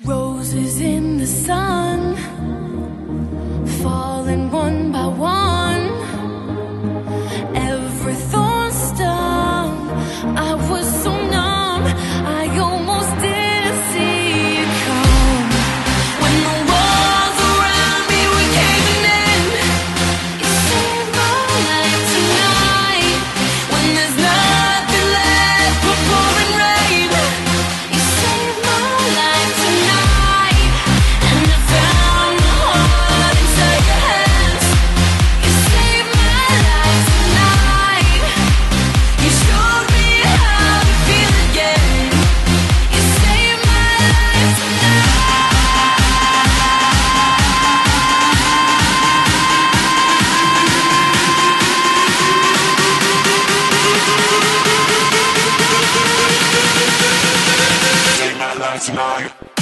Roses in the sun fall. last night.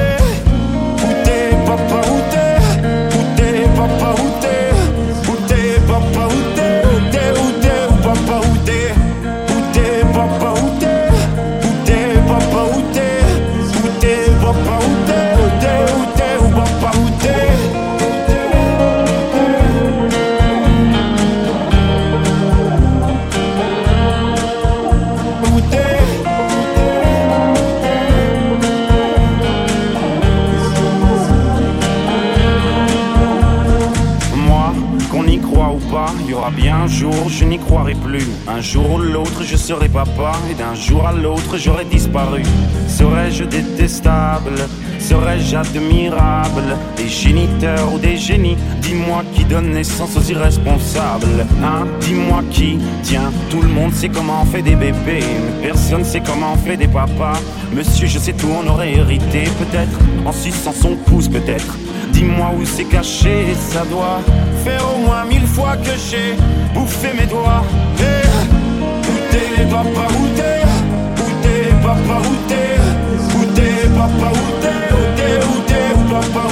Un jour ou l'autre, je serai papa, et d'un jour à l'autre, j'aurai disparu. Serais-je détestable? Serais-je admirable? Des géniteurs ou des génies? Dis-moi qui donne naissance aux irresponsables. Hein? Dis-moi qui Tiens, tout le monde sait comment on fait des bébés, mais personne sait comment on fait des papas. Monsieur, je sais tout, on aurait hérité, peut-être, en suçant son pouce, peut-être. Dis-moi où c'est caché, ça doit faire au moins mille fois que j'ai bouffé mes doigts. T'es, papa, où t'es Où t'es, papa, où t'es Où t'es, papa, où t'es Où t'es, où t'es, papa, Où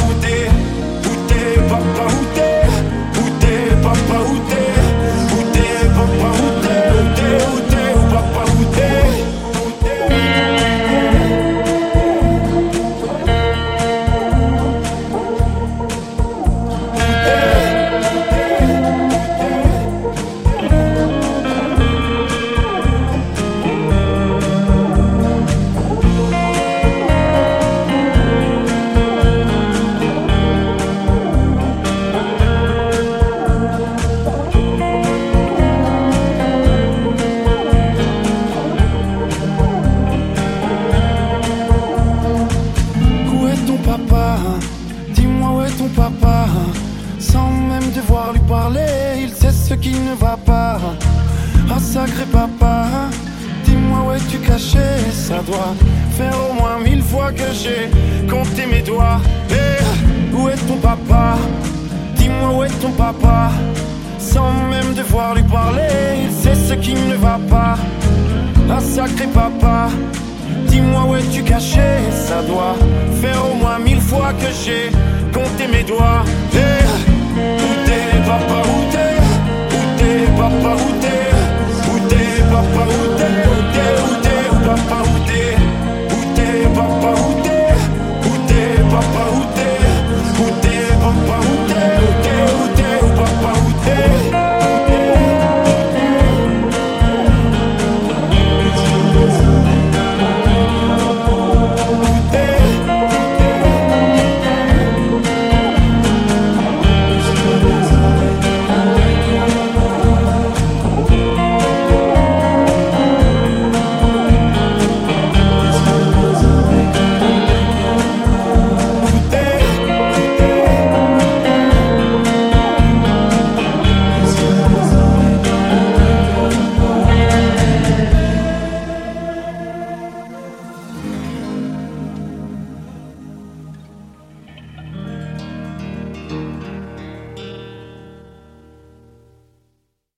today.